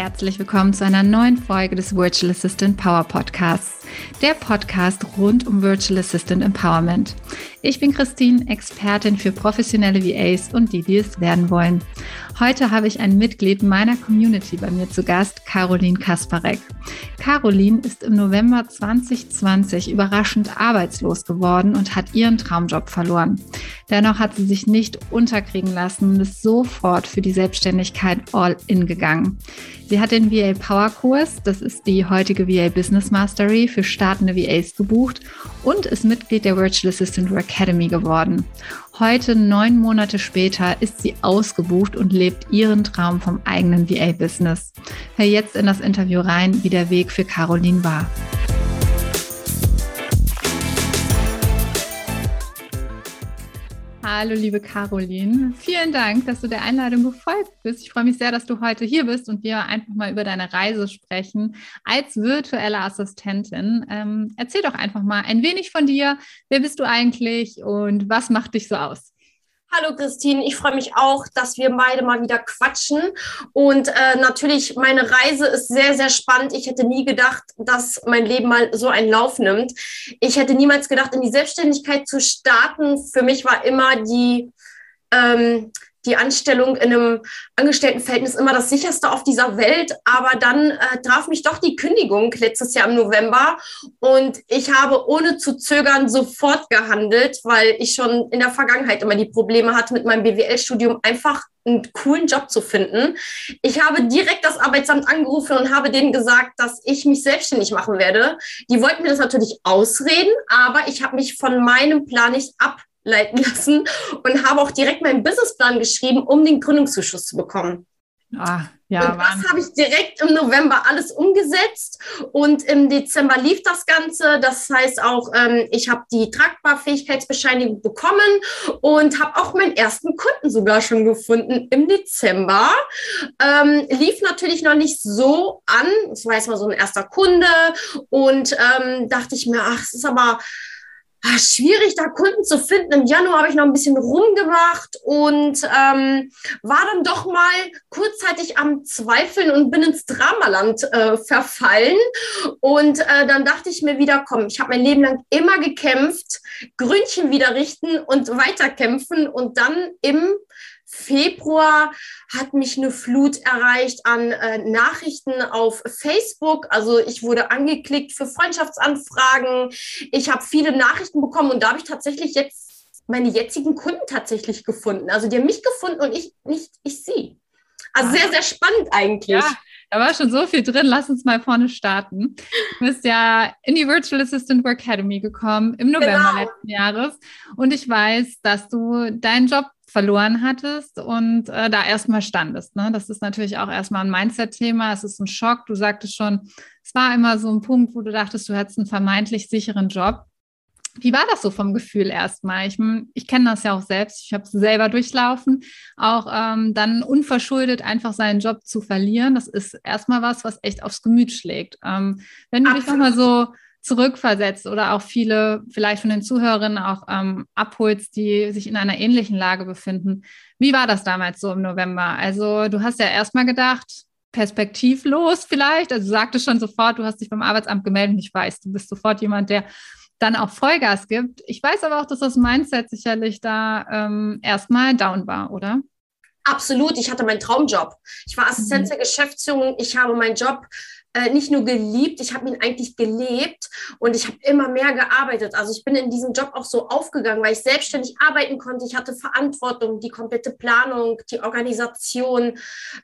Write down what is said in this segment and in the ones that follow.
Herzlich willkommen zu einer neuen Folge des Virtual Assistant Power Podcasts, der Podcast rund um Virtual Assistant Empowerment. Ich bin Christine, Expertin für professionelle VAs und die, die es werden wollen. Heute habe ich ein Mitglied meiner Community bei mir zu Gast, Caroline Kasparek. Caroline ist im November 2020 überraschend arbeitslos geworden und hat ihren Traumjob verloren. Dennoch hat sie sich nicht unterkriegen lassen und ist sofort für die Selbstständigkeit all in gegangen. Sie hat den VA Power Kurs, das ist die heutige VA Business Mastery für startende VAs gebucht und ist Mitglied der Virtual Assistant Academy geworden. Heute, neun Monate später, ist sie ausgebucht und lebt ihren Traum vom eigenen VA-Business. Hör jetzt in das Interview rein, wie der Weg für Caroline war. Hallo, liebe Caroline. Vielen Dank, dass du der Einladung gefolgt bist. Ich freue mich sehr, dass du heute hier bist und wir einfach mal über deine Reise sprechen als virtuelle Assistentin. Ähm, erzähl doch einfach mal ein wenig von dir. Wer bist du eigentlich und was macht dich so aus? Hallo Christine, ich freue mich auch, dass wir beide mal wieder quatschen. Und äh, natürlich, meine Reise ist sehr, sehr spannend. Ich hätte nie gedacht, dass mein Leben mal so einen Lauf nimmt. Ich hätte niemals gedacht, in die Selbstständigkeit zu starten. Für mich war immer die, ähm, die Anstellung in einem Angestelltenverhältnis immer das sicherste auf dieser Welt. Aber dann äh, traf mich doch die Kündigung letztes Jahr im November und ich habe ohne zu zögern sofort gehandelt, weil ich schon in der Vergangenheit immer die Probleme hatte, mit meinem BWL-Studium einfach einen coolen Job zu finden. Ich habe direkt das Arbeitsamt angerufen und habe denen gesagt, dass ich mich selbstständig machen werde. Die wollten mir das natürlich ausreden, aber ich habe mich von meinem Plan nicht ab leiten lassen und habe auch direkt meinen Businessplan geschrieben, um den Gründungszuschuss zu bekommen. Ah, ja, und das habe ich direkt im November alles umgesetzt und im Dezember lief das Ganze. Das heißt auch, ähm, ich habe die Tragbarfähigkeitsbescheinigung bekommen und habe auch meinen ersten Kunden sogar schon gefunden im Dezember. Ähm, lief natürlich noch nicht so an. Es war erstmal so ein erster Kunde und ähm, dachte ich mir, ach, es ist aber ach, schwierig, da Kunden zu finden. Im Januar habe ich noch ein bisschen rumgemacht und ähm, war dann doch mal kurzzeitig am Zweifeln und bin ins Dramaland äh, verfallen. Und äh, dann dachte ich mir wieder, komm, ich habe mein Leben lang immer gekämpft, Gründchen wieder richten und weiterkämpfen und dann im Februar hat mich eine Flut erreicht an äh, Nachrichten auf Facebook. Also ich wurde angeklickt für Freundschaftsanfragen. Ich habe viele Nachrichten bekommen und da habe ich tatsächlich jetzt meine jetzigen Kunden tatsächlich gefunden. Also die haben mich gefunden und ich nicht, ich sie. Also sehr, sehr spannend eigentlich. Ja. Da war schon so viel drin. Lass uns mal vorne starten. Du bist ja in die Virtual Assistant Work Academy gekommen im November genau. letzten Jahres. Und ich weiß, dass du deinen Job verloren hattest und äh, da erstmal standest. Ne? Das ist natürlich auch erstmal ein Mindset-Thema. Es ist ein Schock. Du sagtest schon, es war immer so ein Punkt, wo du dachtest, du hättest einen vermeintlich sicheren Job. Wie war das so vom Gefühl erstmal? Ich, ich kenne das ja auch selbst. Ich habe es selber durchlaufen. Auch ähm, dann unverschuldet einfach seinen Job zu verlieren, das ist erstmal was, was echt aufs Gemüt schlägt. Ähm, wenn du Absolut. dich nochmal so zurückversetzt oder auch viele vielleicht von den Zuhörerinnen auch ähm, abholst, die sich in einer ähnlichen Lage befinden. Wie war das damals so im November? Also du hast ja erstmal gedacht, perspektivlos vielleicht. Also du sagtest schon sofort, du hast dich beim Arbeitsamt gemeldet und ich weiß, du bist sofort jemand, der dann auch Vollgas gibt. Ich weiß aber auch, dass das Mindset sicherlich da ähm, erstmal down war, oder? Absolut. Ich hatte meinen Traumjob. Ich war Assistenz mhm. der Geschäftsführung. Ich habe meinen Job äh, nicht nur geliebt, ich habe ihn eigentlich gelebt und ich habe immer mehr gearbeitet. Also ich bin in diesem Job auch so aufgegangen, weil ich selbstständig arbeiten konnte. Ich hatte Verantwortung, die komplette Planung, die Organisation.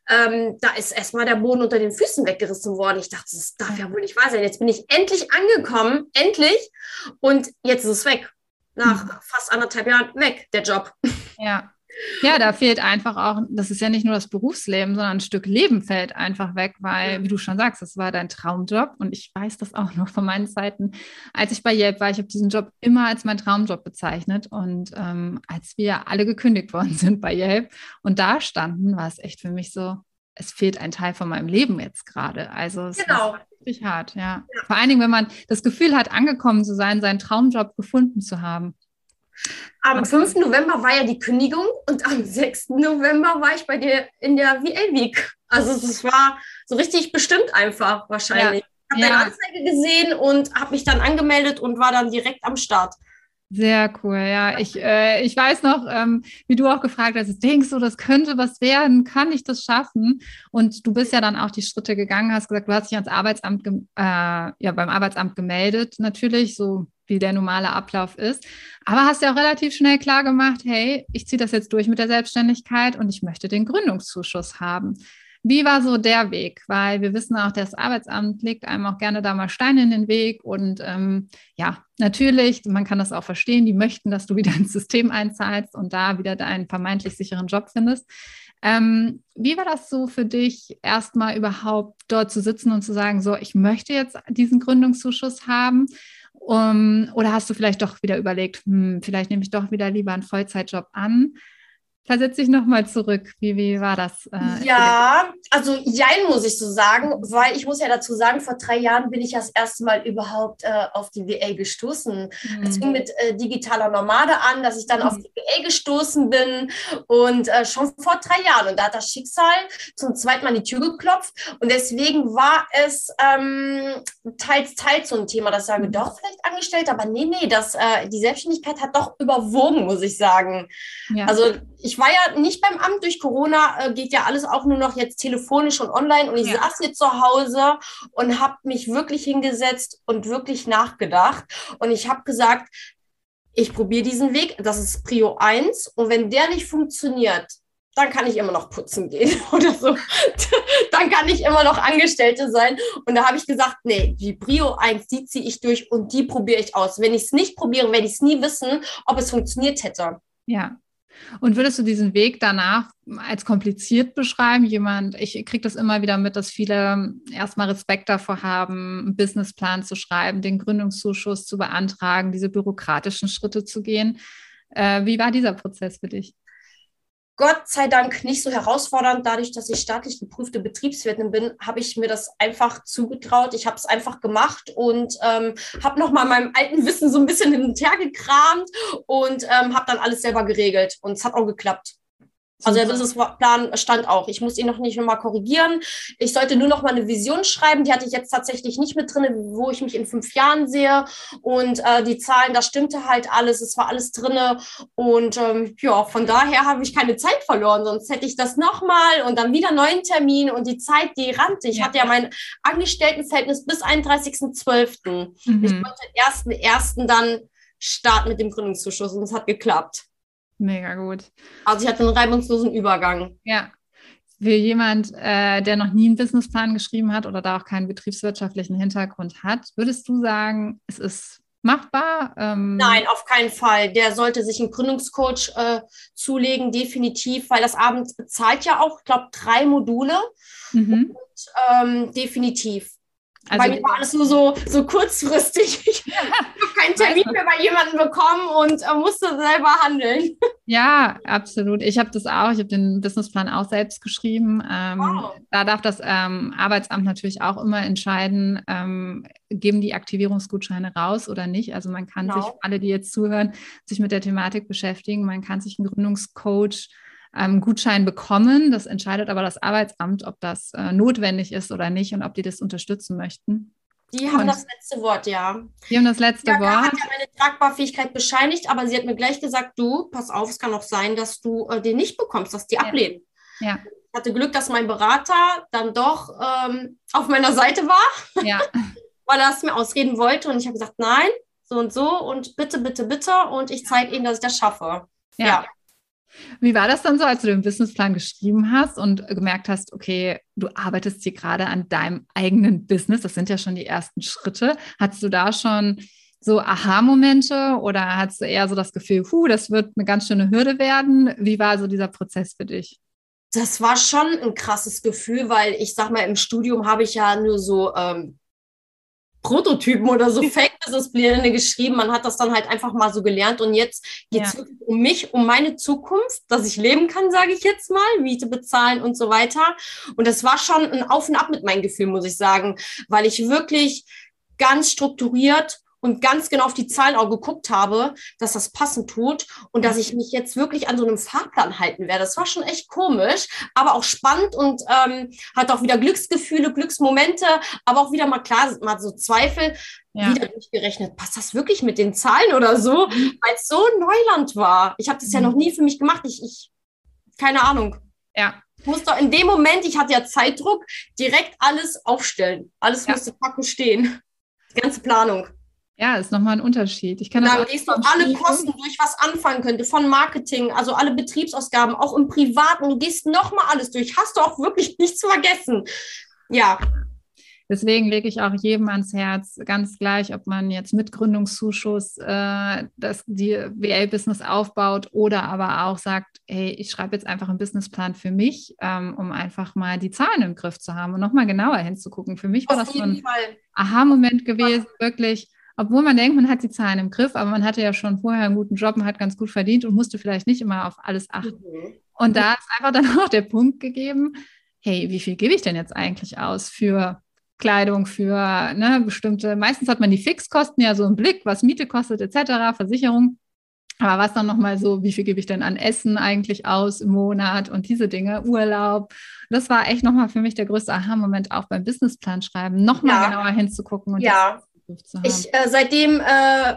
Ähm, da ist erstmal der Boden unter den Füßen weggerissen worden. Ich dachte, das darf ja wohl nicht wahr sein. Jetzt bin ich endlich angekommen, endlich. Und jetzt ist es weg. Nach mhm. fast anderthalb Jahren weg, der Job. Ja, ja, da fehlt einfach auch, das ist ja nicht nur das Berufsleben, sondern ein Stück Leben fällt einfach weg, weil, wie du schon sagst, das war dein Traumjob und ich weiß das auch noch von meinen Zeiten, als ich bei Yelp war. Ich habe diesen Job immer als mein Traumjob bezeichnet und ähm, als wir alle gekündigt worden sind bei Yelp und da standen, war es echt für mich so, es fehlt ein Teil von meinem Leben jetzt gerade. Also es genau. ist richtig hart, ja. ja. Vor allen Dingen, wenn man das Gefühl hat, angekommen zu sein, seinen Traumjob gefunden zu haben. Am 5. November war ja die Kündigung und am 6. November war ich bei dir in der VA Week. Also es war so richtig bestimmt einfach wahrscheinlich. Ja. Ich habe ja. deine Anzeige gesehen und habe mich dann angemeldet und war dann direkt am Start. Sehr cool, ja. Ich, äh, ich weiß noch, ähm, wie du auch gefragt hast, denkst du, das könnte was werden? Kann ich das schaffen? Und du bist ja dann auch die Schritte gegangen, hast gesagt, du hast dich ans Arbeitsamt, äh, ja, beim Arbeitsamt gemeldet, natürlich, so wie der normale Ablauf ist. Aber hast ja auch relativ schnell klar gemacht, hey, ich ziehe das jetzt durch mit der Selbstständigkeit und ich möchte den Gründungszuschuss haben. Wie war so der Weg? Weil wir wissen auch, das Arbeitsamt legt einem auch gerne da mal Steine in den Weg. Und ähm, ja, natürlich, man kann das auch verstehen, die möchten, dass du wieder ins System einzahlst und da wieder deinen vermeintlich sicheren Job findest. Ähm, wie war das so für dich, erstmal überhaupt dort zu sitzen und zu sagen, so, ich möchte jetzt diesen Gründungszuschuss haben? Um, oder hast du vielleicht doch wieder überlegt, hm, vielleicht nehme ich doch wieder lieber einen Vollzeitjob an? Versetze ich nochmal zurück. Wie, wie war das? Äh, ja, also jein muss ich so sagen, weil ich muss ja dazu sagen, vor drei Jahren bin ich das erste Mal überhaupt äh, auf die WA gestoßen. Es mhm. fing mit äh, digitaler Nomade an, dass ich dann mhm. auf die WA gestoßen bin und äh, schon vor drei Jahren. Und da hat das Schicksal zum zweiten Mal die Tür geklopft. Und deswegen war es ähm, teils, teils so ein Thema, dass ich sage, mhm. doch vielleicht angestellt, aber nee, nee, das, äh, die Selbstständigkeit hat doch überwogen, muss ich sagen. Ja. Also ich war ja nicht beim Amt durch Corona, äh, geht ja alles auch nur noch jetzt telefonisch und online. Und ich ja. saß hier zu Hause und habe mich wirklich hingesetzt und wirklich nachgedacht. Und ich habe gesagt, ich probiere diesen Weg, das ist Prio 1. Und wenn der nicht funktioniert, dann kann ich immer noch putzen gehen oder so. dann kann ich immer noch Angestellte sein. Und da habe ich gesagt, nee, die Prio 1, die ziehe ich durch und die probiere ich aus. Wenn ich es nicht probiere, werde ich es nie wissen, ob es funktioniert hätte. Ja, und würdest du diesen Weg danach als kompliziert beschreiben? Jemand, ich kriege das immer wieder mit, dass viele erstmal Respekt davor haben, einen Businessplan zu schreiben, den Gründungszuschuss zu beantragen, diese bürokratischen Schritte zu gehen. Äh, wie war dieser Prozess für dich? Gott sei Dank nicht so herausfordernd. Dadurch, dass ich staatlich geprüfte Betriebswirtin bin, habe ich mir das einfach zugetraut. Ich habe es einfach gemacht und ähm, habe nochmal meinem alten Wissen so ein bisschen hin und her gekramt und ähm, habe dann alles selber geregelt. Und es hat auch geklappt. Also der Businessplan stand auch. Ich muss ihn noch nicht mal korrigieren. Ich sollte nur noch mal eine Vision schreiben. Die hatte ich jetzt tatsächlich nicht mit drin, wo ich mich in fünf Jahren sehe. Und äh, die Zahlen, da stimmte halt alles. Es war alles drin. Und ähm, ja, von daher habe ich keine Zeit verloren. Sonst hätte ich das noch mal und dann wieder neuen Termin. Und die Zeit, die rannte. Ich ja. hatte ja mein Angestelltenverhältnis bis 31.12. Mhm. Ich konnte ersten dann starten mit dem Gründungszuschuss und es hat geklappt. Mega gut. Also ich hatte einen reibungslosen Übergang. Ja. Für jemand, äh, der noch nie einen Businessplan geschrieben hat oder da auch keinen betriebswirtschaftlichen Hintergrund hat, würdest du sagen, es ist machbar? Ähm Nein, auf keinen Fall. Der sollte sich einen Gründungscoach äh, zulegen, definitiv, weil das Abend zahlt ja auch, ich glaube, drei Module. Mhm. Und, ähm, definitiv. Also, Bei mir war alles nur so, so kurzfristig. Ich keinen Termin mehr bei jemandem bekommen und äh, musste selber handeln. Ja, absolut. Ich habe das auch. Ich habe den Businessplan auch selbst geschrieben. Ähm, wow. Da darf das ähm, Arbeitsamt natürlich auch immer entscheiden, ähm, geben die Aktivierungsgutscheine raus oder nicht. Also man kann genau. sich, alle, die jetzt zuhören, sich mit der Thematik beschäftigen. Man kann sich einen Gründungscoach ähm, Gutschein bekommen. Das entscheidet aber das Arbeitsamt, ob das äh, notwendig ist oder nicht und ob die das unterstützen möchten. Die haben und das letzte Wort, ja. Die haben das letzte ja, Wort. hat ja meine Tragbarfähigkeit bescheinigt, aber sie hat mir gleich gesagt, du, pass auf, es kann auch sein, dass du äh, den nicht bekommst, dass die ja. ablehnen. Ja. Ich hatte Glück, dass mein Berater dann doch ähm, auf meiner Seite war, ja. weil er es mir ausreden wollte und ich habe gesagt, nein, so und so und bitte, bitte, bitte und ich zeige ihnen, dass ich das schaffe. ja. ja. Wie war das dann so, als du den Businessplan geschrieben hast und gemerkt hast, okay, du arbeitest hier gerade an deinem eigenen Business? Das sind ja schon die ersten Schritte. Hattest du da schon so Aha-Momente oder hattest du eher so das Gefühl, puh, das wird eine ganz schöne Hürde werden? Wie war so dieser Prozess für dich? Das war schon ein krasses Gefühl, weil ich sag mal, im Studium habe ich ja nur so ähm, Prototypen oder so Fake-Business-Pläne geschrieben. Man hat das dann halt einfach mal so gelernt. Und jetzt geht es ja. um mich, um meine Zukunft, dass ich leben kann, sage ich jetzt mal, Miete bezahlen und so weiter. Und das war schon ein Auf und Ab mit meinem Gefühl, muss ich sagen, weil ich wirklich ganz strukturiert und ganz genau auf die Zahlen auch geguckt habe, dass das passend tut und dass ich mich jetzt wirklich an so einem Fahrplan halten werde. Das war schon echt komisch, aber auch spannend und ähm, hat auch wieder Glücksgefühle, Glücksmomente, aber auch wieder mal klar, mal so Zweifel. Ja. Wieder durchgerechnet, passt das wirklich mit den Zahlen oder so? Weil es so Neuland war. Ich habe das ja noch nie für mich gemacht. Ich, ich keine Ahnung. Ja, muss doch in dem Moment, ich hatte ja Zeitdruck, direkt alles aufstellen. Alles ja. musste packen stehen. Die ganze Planung. Ja, ist nochmal ein Unterschied. Ich kann dann gehst du alle Kosten durch, was anfangen könnte, von Marketing, also alle Betriebsausgaben, auch im Privaten. Du gehst nochmal alles durch. Hast du auch wirklich nichts vergessen. Ja. Deswegen lege ich auch jedem ans Herz, ganz gleich, ob man jetzt mit Gründungszuschuss äh, das, die VA-Business aufbaut oder aber auch sagt, hey, ich schreibe jetzt einfach einen Businessplan für mich, ähm, um einfach mal die Zahlen im Griff zu haben und nochmal genauer hinzugucken. Für mich war Auf das so ein Aha-Moment gewesen, wirklich obwohl man denkt, man hat die Zahlen im Griff, aber man hatte ja schon vorher einen guten Job, man hat ganz gut verdient und musste vielleicht nicht immer auf alles achten. Mhm. Und da ist einfach dann auch der Punkt gegeben, hey, wie viel gebe ich denn jetzt eigentlich aus für Kleidung für ne, bestimmte, meistens hat man die Fixkosten ja so im Blick, was Miete kostet etc., Versicherung. Aber was dann nochmal so, wie viel gebe ich denn an Essen eigentlich aus im Monat und diese Dinge, Urlaub. Das war echt nochmal für mich der größte Aha-Moment auch beim Businessplan schreiben, nochmal ja. genauer hinzugucken und ja. Ich, äh, seitdem äh,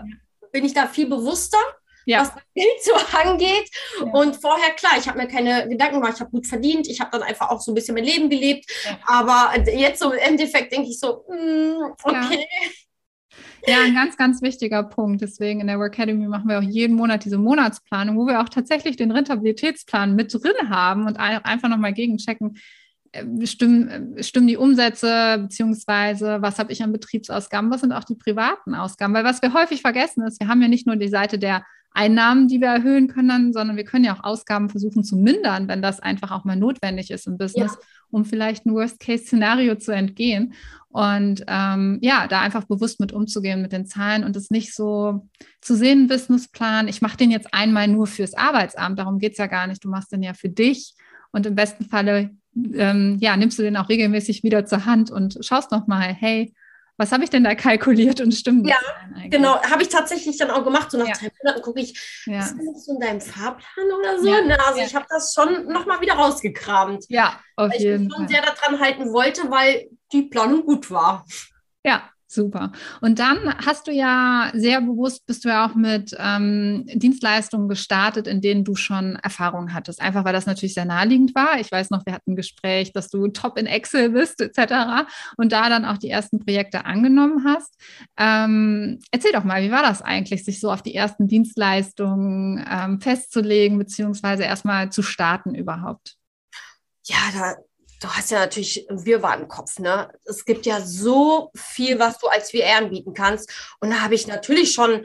bin ich da viel bewusster ja. was das Geld so angeht. Ja. Und vorher, klar, ich habe mir keine Gedanken gemacht, ich habe gut verdient, ich habe dann einfach auch so ein bisschen mein Leben gelebt. Ja. Aber jetzt so im Endeffekt denke ich so, mm, okay. Ja, ein ganz, ganz wichtiger Punkt. Deswegen in der Work Academy machen wir auch jeden Monat diese Monatsplanung, wo wir auch tatsächlich den Rentabilitätsplan mit drin haben und einfach nochmal gegenchecken, stimmen, äh, stimmen die Umsätze, beziehungsweise was habe ich an Betriebsausgaben, was sind auch die privaten Ausgaben? Weil was wir häufig vergessen ist, wir haben ja nicht nur die Seite der Einnahmen, die wir erhöhen können, sondern wir können ja auch Ausgaben versuchen zu mindern, wenn das einfach auch mal notwendig ist im Business, ja. um vielleicht ein Worst-Case-Szenario zu entgehen. Und ähm, ja, da einfach bewusst mit umzugehen mit den Zahlen und es nicht so zu sehen, Businessplan, ich mache den jetzt einmal nur fürs Arbeitsamt, darum geht es ja gar nicht. Du machst den ja für dich und im besten Falle ähm, ja, nimmst du den auch regelmäßig wieder zur Hand und schaust nochmal, hey, was habe ich denn da kalkuliert und stimmt Ja, genau, habe ich tatsächlich dann auch gemacht. So nach ja. drei Monaten gucke ich, ja. ist das so in deinem Fahrplan oder so? Ja. Na, also ja. ich habe das schon nochmal wieder rausgekramt. Ja, auf weil jeden Fall. Ich mich schon sehr daran halten wollte, weil die Planung gut war. Ja, Super. Und dann hast du ja sehr bewusst, bist du ja auch mit ähm, Dienstleistungen gestartet, in denen du schon Erfahrung hattest. Einfach weil das natürlich sehr naheliegend war. Ich weiß noch, wir hatten ein Gespräch, dass du top in Excel bist, etc. Und da dann auch die ersten Projekte angenommen hast. Ähm, erzähl doch mal, wie war das eigentlich, sich so auf die ersten Dienstleistungen ähm, festzulegen, beziehungsweise erstmal zu starten überhaupt? Ja, da du hast ja natürlich Wirrwarr im Kopf, ne? Es gibt ja so viel, was du als VR anbieten kannst. Und da habe ich natürlich schon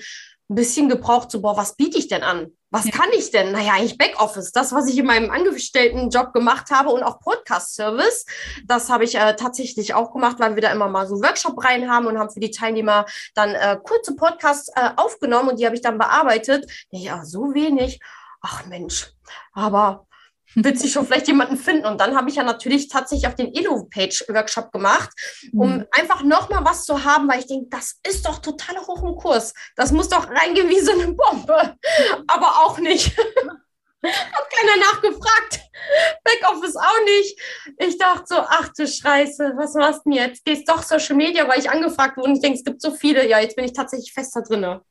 ein bisschen gebraucht, so, boah, was biete ich denn an? Was ja. kann ich denn? Naja, eigentlich Backoffice. Das, was ich in meinem Angestelltenjob gemacht habe und auch Podcast-Service, das habe ich äh, tatsächlich auch gemacht, weil wir da immer mal so Workshop rein haben und haben für die Teilnehmer dann äh, kurze Podcasts äh, aufgenommen und die habe ich dann bearbeitet. Ja, so wenig. Ach Mensch, aber wird sich schon vielleicht jemanden finden. Und dann habe ich ja natürlich tatsächlich auch den Elo-Page-Workshop gemacht, um mhm. einfach nochmal was zu haben, weil ich denke, das ist doch total hoch im Kurs. Das muss doch reingehen wie so eine Bombe. Aber auch nicht. Hat keiner nachgefragt. Backoffice auch nicht. Ich dachte so, ach du Scheiße, was machst du denn jetzt? Gehst doch Social Media, weil ich angefragt wurde und ich denke, es gibt so viele. Ja, jetzt bin ich tatsächlich fest da drinne.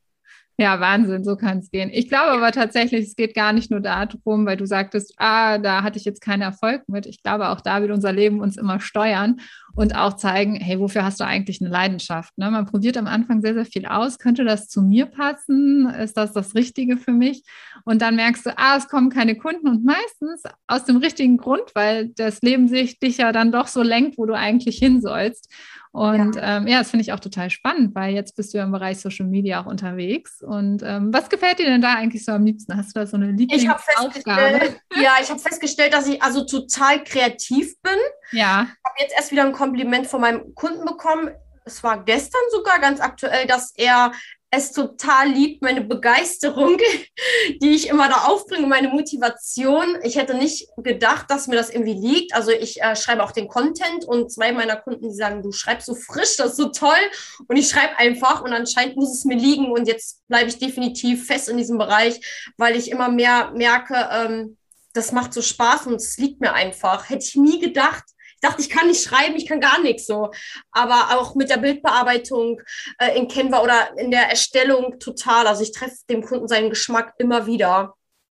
Ja, Wahnsinn, so kann es gehen. Ich glaube aber tatsächlich, es geht gar nicht nur darum, weil du sagtest, ah, da hatte ich jetzt keinen Erfolg mit. Ich glaube, auch da wird unser Leben uns immer steuern und auch zeigen, hey, wofür hast du eigentlich eine Leidenschaft? Ne? Man probiert am Anfang sehr, sehr viel aus. Könnte das zu mir passen? Ist das das Richtige für mich? Und dann merkst du, ah, es kommen keine Kunden und meistens aus dem richtigen Grund, weil das Leben sich dich ja dann doch so lenkt, wo du eigentlich hin sollst. Und ja, ähm, ja das finde ich auch total spannend, weil jetzt bist du ja im Bereich Social Media auch unterwegs. Und ähm, was gefällt dir denn da eigentlich so am liebsten? Hast du da so eine Lieblingsaufgabe? ja, ich habe festgestellt, dass ich also total kreativ bin. Ja. Ich habe jetzt erst wieder ein Kompliment von meinem Kunden bekommen. Es war gestern sogar ganz aktuell, dass er es total liebt, meine Begeisterung, die ich immer da aufbringe, meine Motivation. Ich hätte nicht gedacht, dass mir das irgendwie liegt. Also ich äh, schreibe auch den Content und zwei meiner Kunden, die sagen, du schreibst so frisch, das ist so toll. Und ich schreibe einfach und anscheinend muss es mir liegen und jetzt bleibe ich definitiv fest in diesem Bereich, weil ich immer mehr merke, ähm, das macht so Spaß und es liegt mir einfach. Hätte ich nie gedacht, dachte, ich kann nicht schreiben, ich kann gar nichts so. Aber auch mit der Bildbearbeitung äh, in Canva oder in der Erstellung total. Also ich treffe dem Kunden seinen Geschmack immer wieder.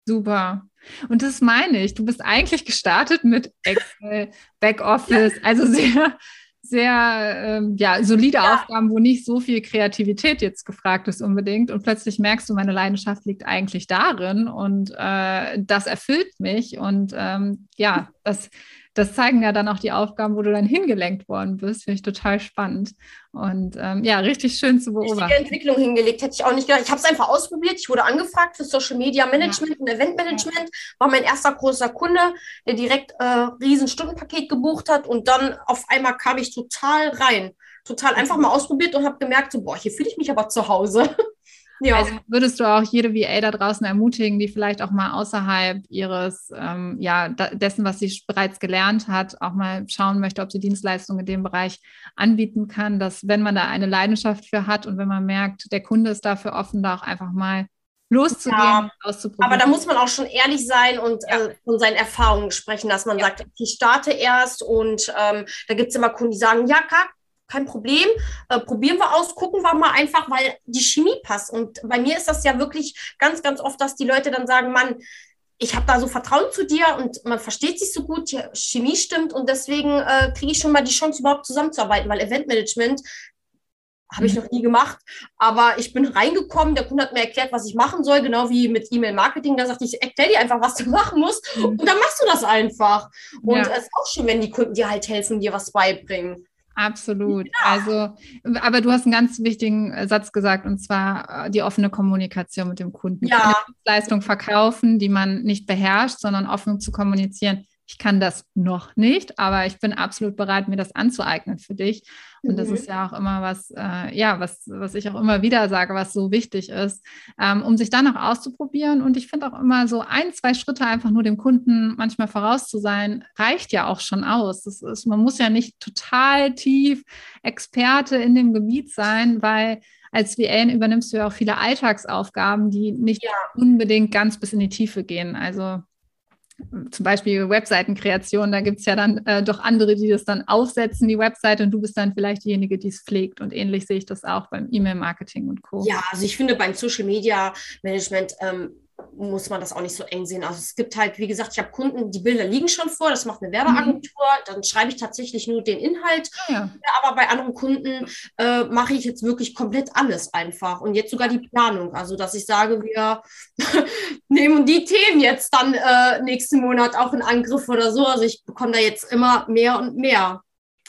Super. Und das meine ich. Du bist eigentlich gestartet mit Excel, Backoffice, also sehr, sehr ähm, ja, solide ja. Aufgaben, wo nicht so viel Kreativität jetzt gefragt ist unbedingt. Und plötzlich merkst du, meine Leidenschaft liegt eigentlich darin und äh, das erfüllt mich. Und ähm, ja, das das zeigen ja dann auch die Aufgaben, wo du dann hingelenkt worden bist. Finde ich total spannend. Und ähm, ja, richtig schön zu beobachten. Richtige Entwicklung hingelegt, hätte ich auch nicht gedacht. Ich habe es einfach ausprobiert. Ich wurde angefragt für Social Media Management ja. und Event Management. War mein erster großer Kunde, der direkt äh, riesen Stundenpaket gebucht hat. Und dann auf einmal kam ich total rein. Total einfach mal ausprobiert und habe gemerkt, so, boah, hier fühle ich mich aber zu Hause. Ja. Also würdest du auch jede VA da draußen ermutigen, die vielleicht auch mal außerhalb ihres, ähm, ja, dessen, was sie bereits gelernt hat, auch mal schauen möchte, ob sie Dienstleistungen in dem Bereich anbieten kann, dass wenn man da eine Leidenschaft für hat und wenn man merkt, der Kunde ist dafür offen, da auch einfach mal loszugehen ja, auszuprobieren. Aber da muss man auch schon ehrlich sein und ja. äh, von seinen Erfahrungen sprechen, dass man ja. sagt, ich starte erst und ähm, da gibt es immer Kunden, die sagen, ja, kein Problem, äh, probieren wir aus, gucken wir mal einfach, weil die Chemie passt. Und bei mir ist das ja wirklich ganz, ganz oft, dass die Leute dann sagen, Mann, ich habe da so Vertrauen zu dir und man versteht sich so gut, die Chemie stimmt und deswegen äh, kriege ich schon mal die Chance, überhaupt zusammenzuarbeiten, weil Eventmanagement habe ich mhm. noch nie gemacht, aber ich bin reingekommen, der Kunde hat mir erklärt, was ich machen soll, genau wie mit E-Mail-Marketing. Da sagte ich, erklär dir einfach, was du machen musst mhm. und dann machst du das einfach. Und es ja. ist auch schön, wenn die Kunden dir halt helfen, dir was beibringen. Absolut. Ja. Also, aber du hast einen ganz wichtigen äh, Satz gesagt, und zwar äh, die offene Kommunikation mit dem Kunden. Ja. Dienstleistung verkaufen, die man nicht beherrscht, sondern offen zu kommunizieren ich kann das noch nicht, aber ich bin absolut bereit, mir das anzueignen für dich. Und mhm. das ist ja auch immer was, äh, ja, was, was ich auch immer wieder sage, was so wichtig ist, ähm, um sich dann auch auszuprobieren. Und ich finde auch immer so ein, zwei Schritte einfach nur dem Kunden manchmal voraus zu sein, reicht ja auch schon aus. Das ist, man muss ja nicht total tief Experte in dem Gebiet sein, weil als VN übernimmst du ja auch viele Alltagsaufgaben, die nicht ja. unbedingt ganz bis in die Tiefe gehen. Also zum Beispiel Webseitenkreation, da gibt es ja dann äh, doch andere, die das dann aufsetzen, die Webseite, und du bist dann vielleicht diejenige, die es pflegt. Und ähnlich sehe ich das auch beim E-Mail-Marketing und Co. Ja, also ich finde beim Social Media Management ähm, muss man das auch nicht so eng sehen. Also es gibt halt, wie gesagt, ich habe Kunden, die Bilder liegen schon vor, das macht eine Werbeagentur, mhm. dann schreibe ich tatsächlich nur den Inhalt. Ja. Aber bei anderen Kunden äh, mache ich jetzt wirklich komplett alles einfach und jetzt sogar die Planung. Also dass ich sage, wir nehmen die Themen jetzt dann äh, nächsten Monat auch in Angriff oder so. Also ich bekomme da jetzt immer mehr und mehr.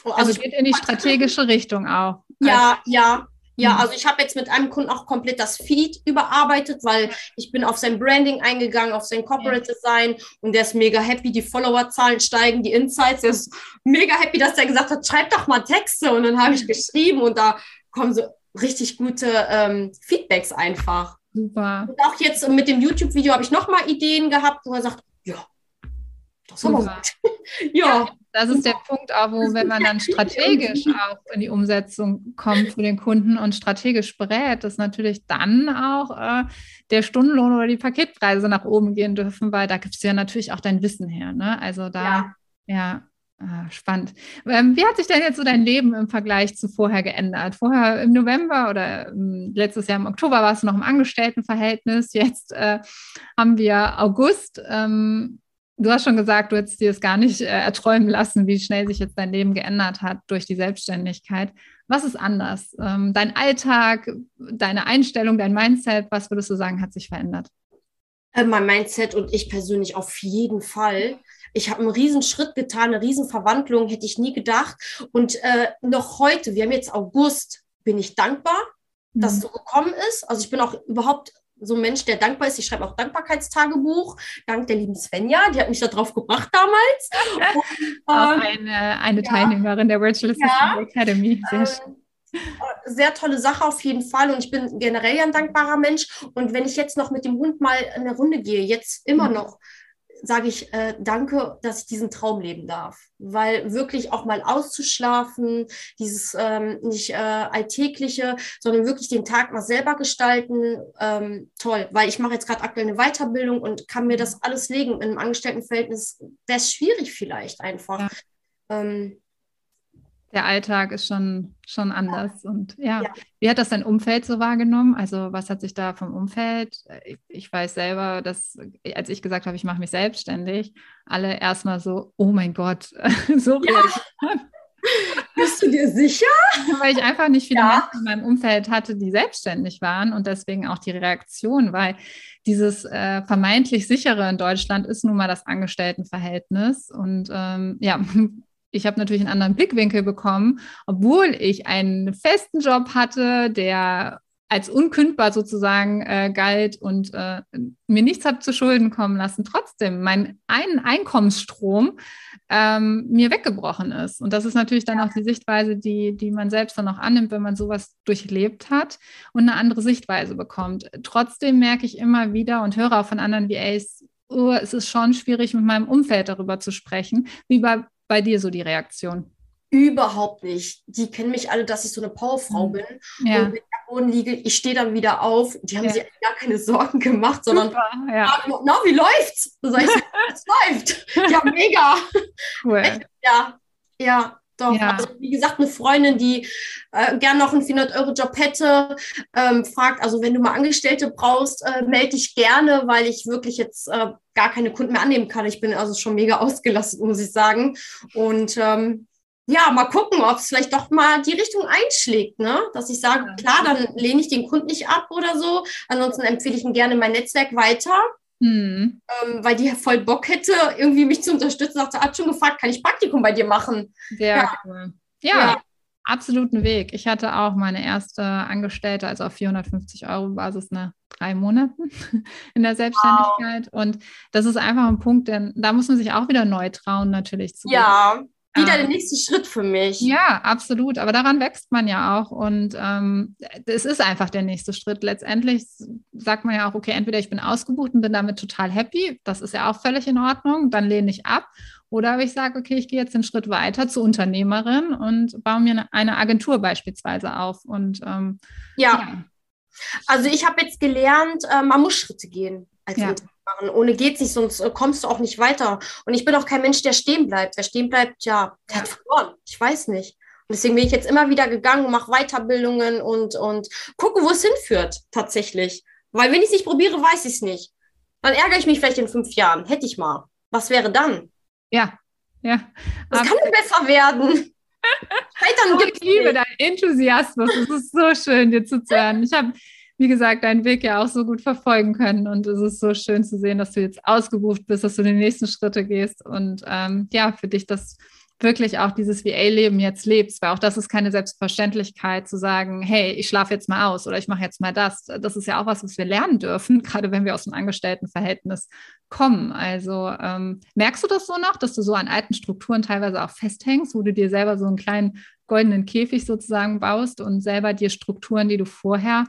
Also, also geht in die strategische Richtung auch. Ja, also, ja, ja, mhm. also ich habe jetzt mit einem Kunden auch komplett das Feed überarbeitet, weil ich bin auf sein Branding eingegangen, auf sein Corporate Design und der ist mega happy, die Followerzahlen steigen, die Insights, der ist mega happy, dass der gesagt hat, schreib doch mal Texte und dann habe ich geschrieben und da kommen so richtig gute ähm, Feedbacks einfach. Super. Und auch jetzt mit dem YouTube-Video habe ich nochmal Ideen gehabt, wo er sagt, ja, das ist aber gut. ja. Das ist der Punkt auch, wo, wenn man dann strategisch auch in die Umsetzung kommt für den Kunden und strategisch berät, dass natürlich dann auch äh, der Stundenlohn oder die Paketpreise nach oben gehen dürfen, weil da gibst du ja natürlich auch dein Wissen her. Ne? Also da, ja, ja äh, spannend. Ähm, wie hat sich denn jetzt so dein Leben im Vergleich zu vorher geändert? Vorher im November oder ähm, letztes Jahr im Oktober warst du noch im Angestelltenverhältnis. Jetzt äh, haben wir August. Ähm, Du hast schon gesagt, du hättest dir es gar nicht äh, erträumen lassen, wie schnell sich jetzt dein Leben geändert hat durch die Selbstständigkeit. Was ist anders? Ähm, dein Alltag, deine Einstellung, dein Mindset, was würdest du sagen, hat sich verändert? Äh, mein Mindset und ich persönlich auf jeden Fall. Ich habe einen riesen Schritt getan, eine riesen Verwandlung, hätte ich nie gedacht. Und äh, noch heute, wir haben jetzt August, bin ich dankbar, dass mhm. es so gekommen ist. Also ich bin auch überhaupt so ein Mensch, der dankbar ist. Ich schreibe auch Dankbarkeitstagebuch, dank der lieben Svenja, die hat mich da drauf gebracht damals. Und, auch ähm, eine, eine ja. Teilnehmerin der Virtual Assistant ja. Academy. Sehr äh, schön. sehr tolle Sache auf jeden Fall und ich bin generell ja ein dankbarer Mensch. Und wenn ich jetzt noch mit dem Hund mal eine Runde gehe, jetzt immer mhm. noch, sage ich äh, danke, dass ich diesen Traum leben darf. Weil wirklich auch mal auszuschlafen, dieses ähm, nicht äh, alltägliche, sondern wirklich den Tag mal selber gestalten, ähm, toll. Weil ich mache jetzt gerade aktuell eine Weiterbildung und kann mir das alles legen. In einem Angestelltenverhältnis wäre es schwierig vielleicht einfach. Ja. Ähm, der Alltag ist schon, schon anders. Und ja. ja. wie hat das dein Umfeld so wahrgenommen? Also, was hat sich da vom Umfeld? Ich, ich weiß selber, dass, als ich gesagt habe, ich mache mich selbstständig, alle erstmal so, oh mein Gott, so ja. Bist du dir sicher? Weil ich einfach nicht viele ja. Menschen in meinem Umfeld hatte, die selbstständig waren und deswegen auch die Reaktion, weil dieses äh, vermeintlich sichere in Deutschland ist nun mal das Angestelltenverhältnis. Und ähm, ja, ich habe natürlich einen anderen Blickwinkel bekommen, obwohl ich einen festen Job hatte, der als unkündbar sozusagen äh, galt und äh, mir nichts habe zu Schulden kommen lassen, trotzdem mein ein Einkommensstrom ähm, mir weggebrochen ist. Und das ist natürlich dann auch die Sichtweise, die, die man selbst dann auch annimmt, wenn man sowas durchlebt hat und eine andere Sichtweise bekommt. Trotzdem merke ich immer wieder und höre auch von anderen VAs, oh, es ist schon schwierig, mit meinem Umfeld darüber zu sprechen, wie bei bei dir so die Reaktion? Überhaupt nicht. Die kennen mich alle, dass ich so eine Powerfrau mhm. bin. Ja. Und wenn ich am Boden liege, ich stehe dann wieder auf. Die haben ja. sich gar keine Sorgen gemacht, sondern, Super, ja. na, wie läuft's? Ich, es läuft. Ja, mega. Cool. Echt? Ja, ja. Doch, ja. also wie gesagt, eine Freundin, die äh, gern noch einen 400-Euro-Job hätte, ähm, fragt, also wenn du mal Angestellte brauchst, äh, melde dich gerne, weil ich wirklich jetzt äh, gar keine Kunden mehr annehmen kann. Ich bin also schon mega ausgelastet, muss ich sagen. Und ähm, ja, mal gucken, ob es vielleicht doch mal die Richtung einschlägt, ne? Dass ich sage, klar, dann lehne ich den Kunden nicht ab oder so. Ansonsten empfehle ich ihn gerne mein Netzwerk weiter. Hm. Ähm, weil die voll Bock hätte, irgendwie mich zu unterstützen. Sagt, hat schon gefragt, kann ich Praktikum bei dir machen? Sehr ja. cool. Ja, ja, absoluten Weg. Ich hatte auch meine erste Angestellte, also auf 450 Euro Basis nach drei Monaten in der Selbstständigkeit. Wow. Und das ist einfach ein Punkt, denn da muss man sich auch wieder neu trauen, natürlich zu. Ja, wieder der nächste Schritt für mich. Ja, absolut. Aber daran wächst man ja auch. Und ähm, es ist einfach der nächste Schritt. Letztendlich sagt man ja auch, okay, entweder ich bin ausgebucht und bin damit total happy. Das ist ja auch völlig in Ordnung. Dann lehne ich ab. Oder ich sage, okay, ich gehe jetzt einen Schritt weiter zur Unternehmerin und baue mir eine Agentur beispielsweise auf. Und ähm, ja. ja. Also ich habe jetzt gelernt, äh, man muss Schritte gehen als ja. Unternehmerin machen. Ohne geht's nicht, sonst äh, kommst du auch nicht weiter. Und ich bin auch kein Mensch, der stehen bleibt. Wer stehen bleibt, ja, der hat verloren. Ich weiß nicht. Und deswegen bin ich jetzt immer wieder gegangen, mache Weiterbildungen und, und gucke, wo es hinführt, tatsächlich. Weil wenn ich es nicht probiere, weiß ich es nicht. Dann ärgere ich mich vielleicht in fünf Jahren. Hätte ich mal. Was wäre dann? Ja, ja. Das kann nur besser werden. Scheitern oh, ich liebe deinen Enthusiasmus. Es ist so schön, dir zuzuhören. Ich habe wie gesagt, deinen Weg ja auch so gut verfolgen können. Und es ist so schön zu sehen, dass du jetzt ausgebucht bist, dass du die nächsten Schritte gehst und ähm, ja, für dich das wirklich auch dieses VA-Leben jetzt lebst, weil auch das ist keine Selbstverständlichkeit zu sagen, hey, ich schlafe jetzt mal aus oder ich mache jetzt mal das. Das ist ja auch was, was wir lernen dürfen, gerade wenn wir aus dem Angestelltenverhältnis kommen. Also ähm, merkst du das so noch, dass du so an alten Strukturen teilweise auch festhängst, wo du dir selber so einen kleinen goldenen Käfig sozusagen baust und selber dir Strukturen, die du vorher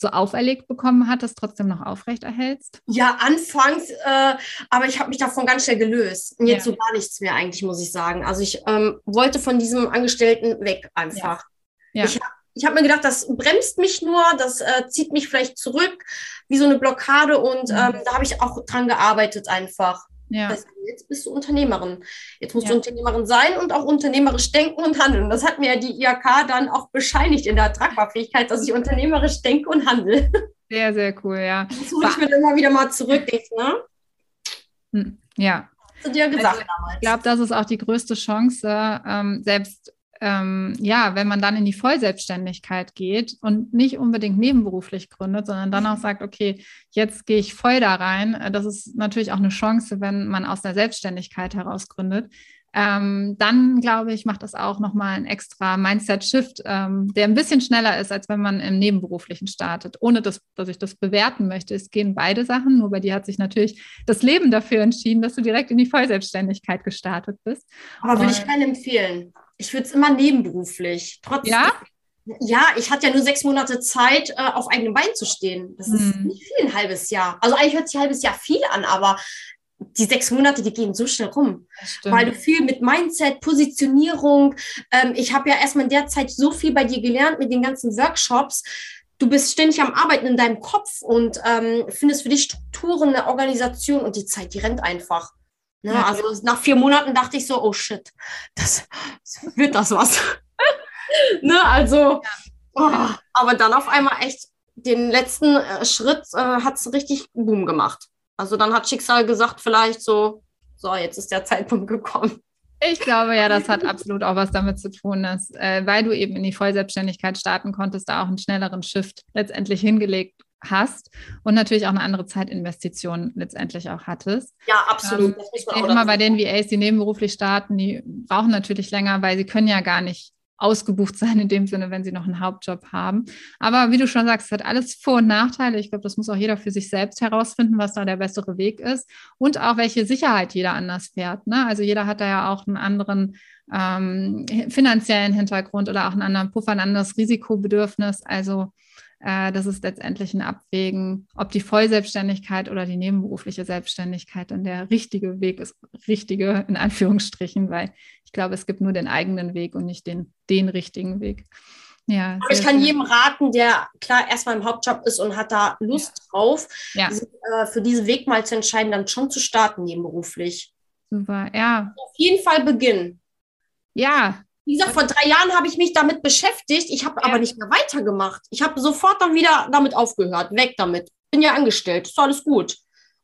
so auferlegt bekommen hat, das trotzdem noch aufrechterhältst? Ja, anfangs, äh, aber ich habe mich davon ganz schnell gelöst. Und jetzt ja. so gar nichts mehr eigentlich, muss ich sagen. Also ich ähm, wollte von diesem Angestellten weg einfach. Ja. ja. Ich, ich habe mir gedacht, das bremst mich nur, das äh, zieht mich vielleicht zurück, wie so eine Blockade. Und mhm. ähm, da habe ich auch dran gearbeitet einfach. Ja. Das, jetzt bist du Unternehmerin. Jetzt musst ja. du Unternehmerin sein und auch unternehmerisch denken und handeln. Das hat mir die IAK dann auch bescheinigt in der Tragbarfähigkeit, dass ich unternehmerisch denke und handle. Sehr, sehr cool, ja. Das muss ich mir immer wieder mal zurückdenken, ne? Hm, ja. Hast du dir gesagt also, damals? Ich glaube, das ist auch die größte Chance, ähm, selbst ähm, ja, wenn man dann in die Vollselbstständigkeit geht und nicht unbedingt nebenberuflich gründet, sondern dann auch sagt, okay, jetzt gehe ich voll da rein. Äh, das ist natürlich auch eine Chance, wenn man aus der Selbstständigkeit heraus gründet. Ähm, dann glaube ich, macht das auch nochmal ein extra Mindset-Shift, ähm, der ein bisschen schneller ist, als wenn man im Nebenberuflichen startet. Ohne dass, dass ich das bewerten möchte. Es gehen beide Sachen, nur bei dir hat sich natürlich das Leben dafür entschieden, dass du direkt in die Vollselbstständigkeit gestartet bist. Aber würde ich keinen empfehlen. Ich würde es immer nebenberuflich. Trotzdem. Ja? ja, ich hatte ja nur sechs Monate Zeit, äh, auf eigenen Beinen zu stehen. Das ist Mhm. nicht viel, ein halbes Jahr. Also eigentlich hört sich ein halbes Jahr viel an, aber die sechs Monate, die gehen so schnell rum. Stimmt. Weil du viel mit Mindset, Positionierung, ähm, ich habe ja erstmal in der Zeit so viel bei dir gelernt mit den ganzen Workshops. Du bist ständig am Arbeiten in deinem Kopf und ähm, findest für dich Strukturen, eine Organisation und die Zeit, die rennt einfach. Ne? Ja. Also nach vier Monaten dachte ich so, oh shit, das wird das was. ne? Also, oh, aber dann auf einmal echt den letzten äh, Schritt äh, hat es richtig Boom gemacht. Also dann hat Schicksal gesagt, vielleicht so, so, jetzt ist der Zeitpunkt gekommen. Ich glaube ja, das hat absolut auch was damit zu tun, dass, äh, weil du eben in die Vollselbstständigkeit starten konntest, da auch einen schnelleren Shift letztendlich hingelegt hast und natürlich auch eine andere Zeitinvestition letztendlich auch hattest. Ja, absolut. Ähm, das muss Ich auch immer bei den VAs, die nebenberuflich starten, die brauchen natürlich länger, weil sie können ja gar nicht ausgebucht sein in dem Sinne, wenn sie noch einen Hauptjob haben. Aber wie du schon sagst, es hat alles Vor- und Nachteile. Ich glaube, das muss auch jeder für sich selbst herausfinden, was da der bessere Weg ist und auch welche Sicherheit jeder anders fährt. Ne? Also jeder hat da ja auch einen anderen ähm, finanziellen Hintergrund oder auch einen anderen Puffer, ein anderes Risikobedürfnis. Also äh, das ist letztendlich ein Abwägen, ob die Vollselbstständigkeit oder die nebenberufliche Selbstständigkeit dann der richtige Weg ist. Richtige in Anführungsstrichen, weil ich glaube, es gibt nur den eigenen Weg und nicht den, den richtigen Weg. Ja, Aber ich kann schön. jedem raten, der klar erstmal im Hauptjob ist und hat da Lust drauf, Ja. sich, äh, für diesen Weg mal zu entscheiden, dann schon zu starten nebenberuflich. Super, ja. Auf jeden Fall beginnen. Ja, Wie gesagt, vor drei Jahren habe ich mich damit beschäftigt. Ich habe Ja. aber nicht mehr weitergemacht. Ich habe sofort dann wieder damit aufgehört. Weg damit. Bin ja angestellt. Ist alles gut.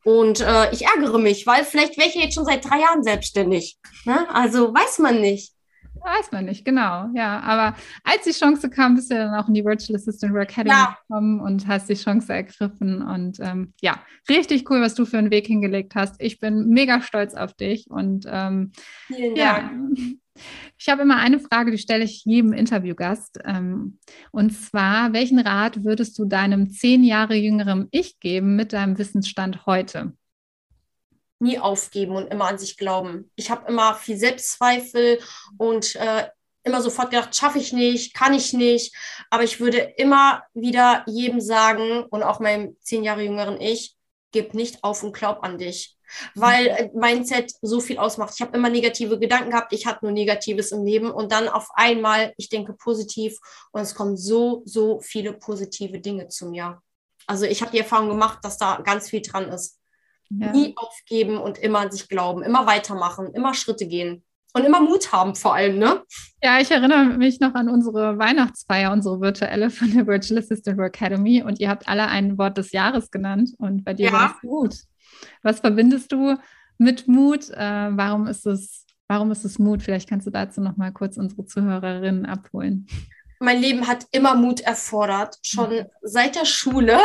Und äh, ich ärgere mich, weil vielleicht wäre ich ja jetzt schon seit drei Jahren selbstständig. Ne? Also weiß man nicht. weiß man nicht, genau. Ja, aber als die Chance kam, bist du dann auch in die Virtual Assistant Work Academy Ja. gekommen und hast die Chance ergriffen. Und ähm, ja, richtig cool, was du für einen Weg hingelegt hast. Ich bin mega stolz auf dich und ähm, Vielen Ja, Dank. Ich habe immer eine Frage, die stelle ich jedem Interviewgast. Ähm, und zwar, welchen Rat würdest du deinem zehn Jahre jüngeren Ich geben mit deinem Wissensstand heute? nie aufgeben und immer an sich glauben. Ich habe immer viel Selbstzweifel und äh, immer sofort gedacht, schaffe ich nicht, kann ich nicht. Aber ich würde immer wieder jedem sagen und auch meinem zehn Jahre jüngeren Ich, gib nicht auf und glaub an dich. Weil äh, Mindset so viel ausmacht. Ich habe immer negative Gedanken gehabt, ich hatte nur Negatives im Leben und dann auf einmal, ich denke positiv und es kommen so, so viele positive Dinge zu mir. Also ich habe die Erfahrung gemacht, dass da ganz viel dran ist Ja. nie aufgeben und immer an sich glauben, immer weitermachen, immer Schritte gehen und immer Mut haben vor allem, ne? Ja, ich erinnere mich noch an unsere Weihnachtsfeier, unsere virtuelle von der Virtual Assistant Academy und ihr habt alle ein Wort des Jahres genannt und bei dir Ja. war es Mut. Was verbindest du mit Mut? Äh, warum ist es, warum ist es Mut? Vielleicht kannst du dazu noch mal kurz unsere Zuhörerinnen abholen. Mein Leben hat immer Mut erfordert, schon seit der Schule.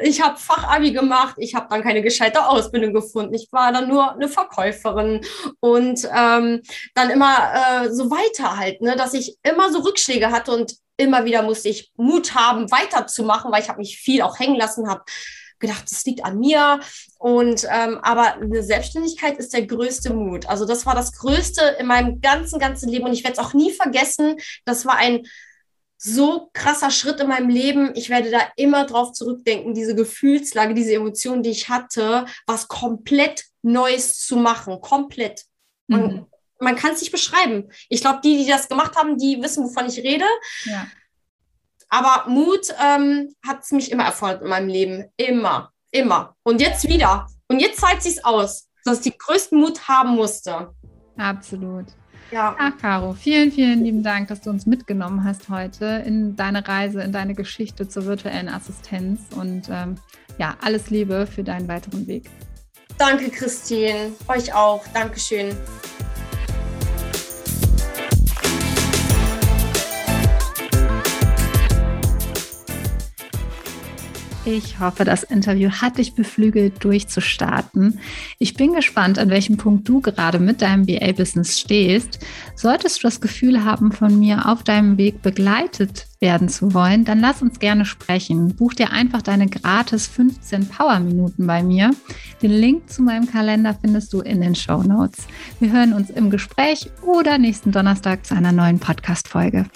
Ich habe Fachabi gemacht, ich habe dann keine gescheite Ausbildung gefunden. Ich war dann nur eine Verkäuferin und ähm, dann immer äh, so weiter halt, ne, dass ich immer so Rückschläge hatte und immer wieder musste ich Mut haben, weiterzumachen, weil ich habe mich viel auch hängen lassen, habe gedacht, das liegt an mir. Und ähm, aber eine Selbstständigkeit ist der größte Mut. Also das war das Größte in meinem ganzen, ganzen Leben und ich werde es auch nie vergessen. Das war ein so krasser Schritt in meinem Leben. Ich werde da immer drauf zurückdenken, diese Gefühlslage, diese Emotionen, die ich hatte, was komplett Neues zu machen. Komplett. Und Mhm. man kann es nicht beschreiben. Ich glaube, die, die das gemacht haben, die wissen, wovon ich rede. Ja. Aber Mut ähm, hat es mich immer erfordert in meinem Leben. Immer. Immer. Und jetzt wieder. Und jetzt zeigt sich aus, dass ich den größten Mut haben musste. Absolut. Ja. Ach, Caro, vielen, vielen lieben Dank, dass du uns mitgenommen hast heute in deine Reise, in deine Geschichte zur virtuellen Assistenz und ähm, ja, alles Liebe für deinen weiteren Weg. Danke, Christine. Euch auch. Dankeschön. Ich hoffe, das Interview hat dich beflügelt, durchzustarten. Ich bin gespannt, an welchem Punkt du gerade mit deinem BA-Business stehst. Solltest du das Gefühl haben, von mir auf deinem Weg begleitet werden zu wollen, dann lass uns gerne sprechen. Buch dir einfach deine gratis 15 Power-Minuten bei mir. Den Link zu meinem Kalender findest du in den Show Notes. Wir hören uns im Gespräch oder nächsten Donnerstag zu einer neuen Podcast-Folge.